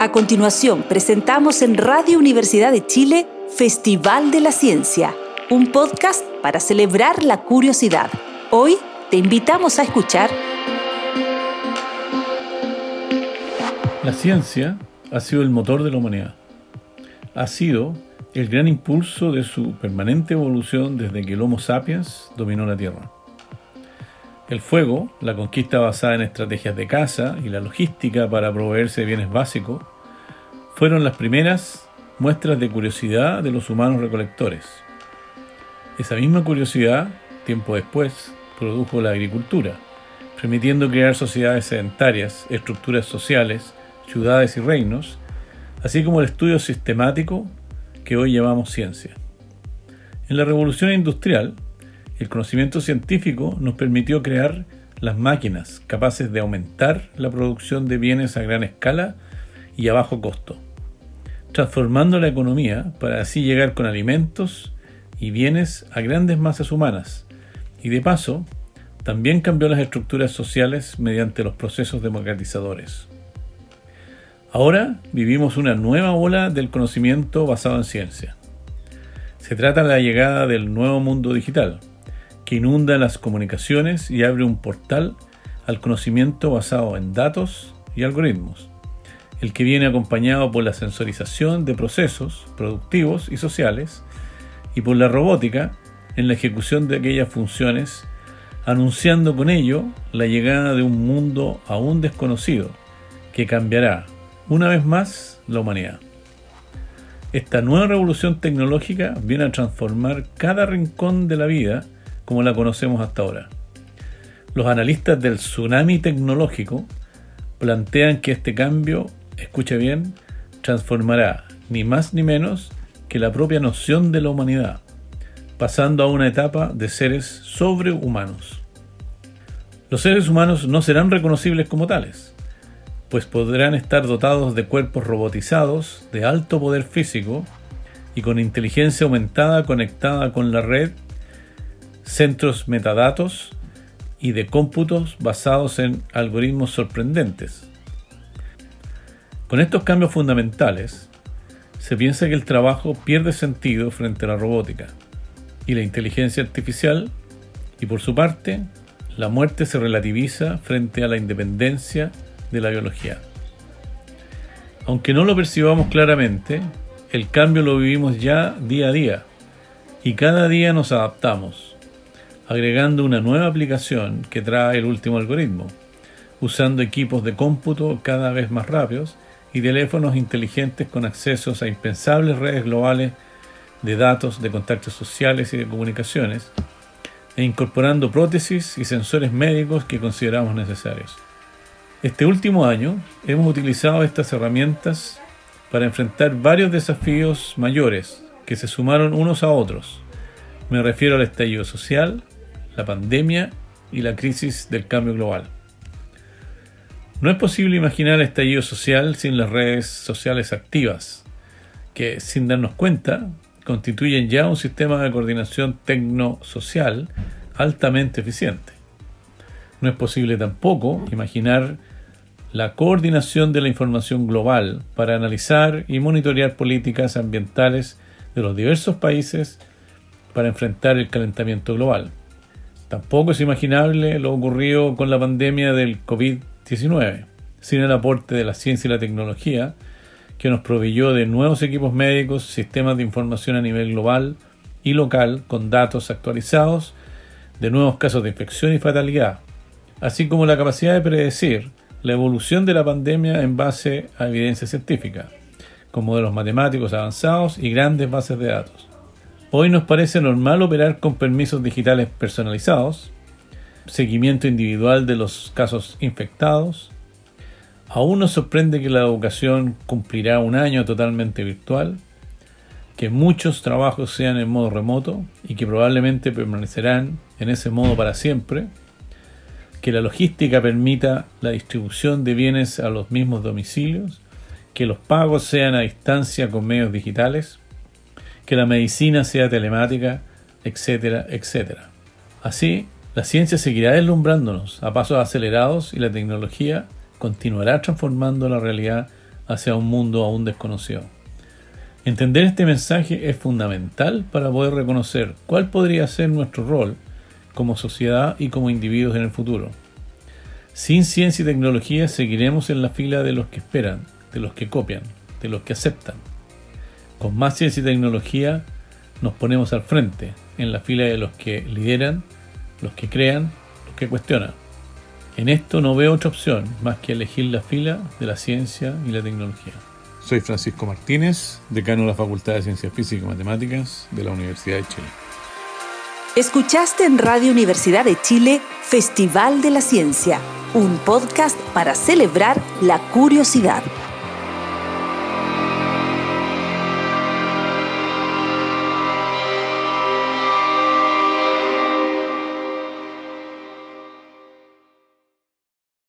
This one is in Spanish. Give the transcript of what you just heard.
A continuación, presentamos en Radio Universidad de Chile Festival de la Ciencia, un podcast para celebrar la curiosidad. Hoy te invitamos a escuchar... La ciencia ha sido el motor de la humanidad. Ha sido el gran impulso de su permanente evolución desde que el Homo sapiens dominó la Tierra. El fuego, la conquista basada en estrategias de caza y la logística para proveerse de bienes básicos fueron las primeras muestras de curiosidad de los humanos recolectores. Esa misma curiosidad, tiempo después, produjo la agricultura, permitiendo crear sociedades sedentarias, estructuras sociales, ciudades y reinos, así como el estudio sistemático que hoy llamamos ciencia. En la revolución industrial, el conocimiento científico nos permitió crear las máquinas capaces de aumentar la producción de bienes a gran escala y a bajo costo, transformando la economía para así llegar con alimentos y bienes a grandes masas humanas, y de paso, también cambió las estructuras sociales mediante los procesos democratizadores. Ahora vivimos una nueva ola del conocimiento basado en ciencia. Se trata de la llegada del nuevo mundo digital, que inunda las comunicaciones y abre un portal al conocimiento basado en datos y algoritmos, el que viene acompañado por la sensorización de procesos productivos y sociales y por la robótica en la ejecución de aquellas funciones, anunciando con ello la llegada de un mundo aún desconocido que cambiará una vez más la humanidad. Esta nueva revolución tecnológica viene a transformar cada rincón de la vida como la conocemos hasta ahora. Los analistas del tsunami tecnológico plantean que este cambio, escuche bien, transformará ni más ni menos que la propia noción de la humanidad, pasando a una etapa de seres sobrehumanos. Los seres humanos no serán reconocibles como tales, pues podrán estar dotados de cuerpos robotizados de alto poder físico y con inteligencia aumentada conectada con la red centros metadatos y de cómputos basados en algoritmos sorprendentes. Con estos cambios fundamentales, se piensa que el trabajo pierde sentido frente a la robótica y la inteligencia artificial, y por su parte, la muerte se relativiza frente a la independencia de la biología. Aunque no lo percibamos claramente, el cambio lo vivimos ya día a día y cada día nos adaptamos agregando una nueva aplicación que trae el último algoritmo, usando equipos de cómputo cada vez más rápidos y teléfonos inteligentes con accesos a impensables redes globales de datos, de contactos sociales y de comunicaciones, e incorporando prótesis y sensores médicos que consideramos necesarios. Este último año hemos utilizado estas herramientas para enfrentar varios desafíos mayores que se sumaron unos a otros. Me refiero al estallido social, la pandemia y la crisis del cambio global. No es posible imaginar el estallido social sin las redes sociales activas, que sin darnos cuenta constituyen ya un sistema de coordinación tecnosocial altamente eficiente. No es posible tampoco imaginar la coordinación de la información global para analizar y monitorear políticas ambientales de los diversos países para enfrentar el calentamiento global. Tampoco es imaginable lo ocurrido con la pandemia del COVID-19, sin el aporte de la ciencia y la tecnología, que nos proveyó de nuevos equipos médicos, sistemas de información a nivel global y local con datos actualizados de nuevos casos de infección y fatalidad, así como la capacidad de predecir la evolución de la pandemia en base a evidencia científica, con modelos matemáticos avanzados y grandes bases de datos. Hoy nos parece normal operar con permisos digitales personalizados, seguimiento individual de los casos infectados. Aún nos sorprende que la educación cumplirá un año totalmente virtual, que muchos trabajos sean en modo remoto y que probablemente permanecerán en ese modo para siempre, que la logística permita la distribución de bienes a los mismos domicilios, que los pagos sean a distancia con medios digitales, que la medicina sea telemática, etcétera, etcétera. Así, la ciencia seguirá deslumbrándonos a pasos acelerados y la tecnología continuará transformando la realidad hacia un mundo aún desconocido. Entender este mensaje es fundamental para poder reconocer cuál podría ser nuestro rol como sociedad y como individuos en el futuro. Sin ciencia y tecnología seguiremos en la fila de los que esperan, de los que copian, de los que aceptan. Con más ciencia y tecnología nos ponemos al frente, en la fila de los que lideran, los que crean, los que cuestionan. En esto no veo otra opción más que elegir la fila de la ciencia y la tecnología. Soy Francisco Martínez, decano de la Facultad de Ciencias Físicas y Matemáticas de la Universidad de Chile. Escuchaste en Radio Universidad de Chile Festival de la Ciencia, un podcast para celebrar la curiosidad.